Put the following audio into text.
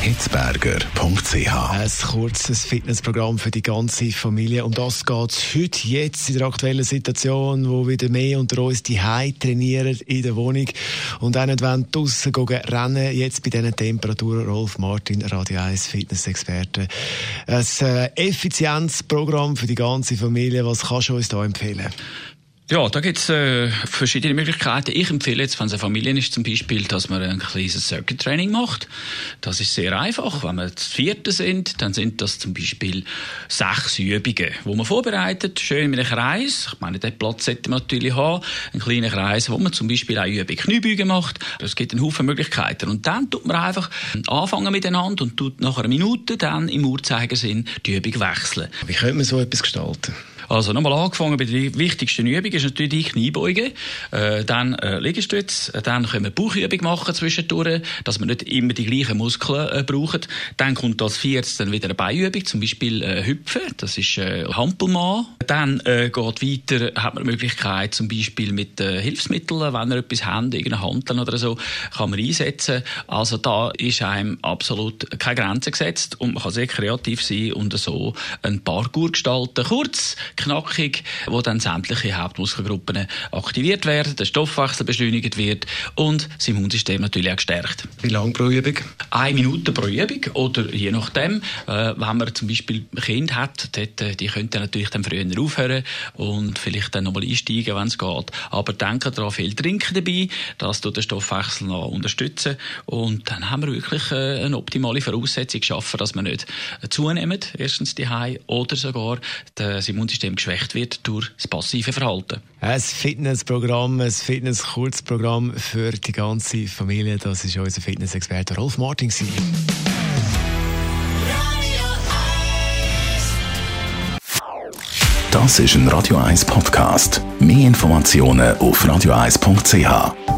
hitzberger.ch. Ein kurzes Fitnessprogramm für die ganze Familie. Um das geht heute, jetzt in der aktuellen Situation, wo wieder mehr unter uns die Hause trainieren in der Wohnung und auch nicht draussen gehen rennen. Jetzt bei diesen Temperaturen, Rolf Martin, Radio 1 Fitnessexperte. Ein äh, Effizienzprogramm für die ganze Familie. Was kannst du uns da empfehlen? Ja, da gibt's äh, verschiedene Möglichkeiten. Ich empfehle jetzt, wenn es eine Familie ist, zum Beispiel, dass man ein kleines Circuit Training macht. Das ist sehr einfach. Wenn wir zu vierten sind, dann sind das zum Beispiel sechs Übungen, wo man vorbereitet, schön mit einem Kreis. Ich meine, den Platz sollte man natürlich haben. Ein kleiner Kreis, wo man zum Beispiel eine Übung Kniebeugen macht. Es gibt einen Haufen Möglichkeiten. Und dann tut man einfach anfangen miteinander und tut nach einer Minute dann im Uhrzeigersinn die Übung wechseln. Wie könnte man so etwas gestalten? Also nochmal angefangen bei der wichtigsten Übung ist natürlich die Kniebeuge, äh, dann äh, Liegestütz, äh, dann können wir Bauchübung machen zwischendurch, dass wir nicht immer die gleichen Muskeln äh, brauchen. Dann kommt als viertes dann wieder eine Beinübung, zum Beispiel äh, Hüpfen, das ist äh, Hampelmann. Dann äh, geht weiter, hat man die Möglichkeit zum Beispiel mit äh, Hilfsmitteln, wenn ihr etwas habt, irgendeine Hand oder so, kann man einsetzen. Also da ist einem absolut keine Grenze gesetzt und man kann sehr kreativ sein und so ein Parkour gestalten. Kurz, knackig, wo dann sämtliche Hauptmuskelgruppen aktiviert werden, der Stoffwechsel beschleunigt wird und das Immunsystem natürlich auch gestärkt. Wie lange pro Übung? Eine Minute pro Übung oder je nachdem, äh, wenn man zum Beispiel ein Kind hat, dort, äh, die könnten natürlich dann früher aufhören und vielleicht dann nochmal einsteigen, wenn es geht. Aber denken daran, viel trinken dabei, das tut den Stoffwechsel noch unterstützen und dann haben wir wirklich äh, eine optimale Voraussetzung geschaffen, dass wir nicht zunehmen, erstens die oder sogar das Immunsystem Immunsystem geschwächt wird durch das passive Verhalten. Ein Fitnessprogramm, ein Fitness-Kurzprogramm für die ganze Familie. Das ist unser Fitnessexperte Rolf Martin. Das ist ein Radio 1 Podcast. Mehr Informationen auf radio1.ch.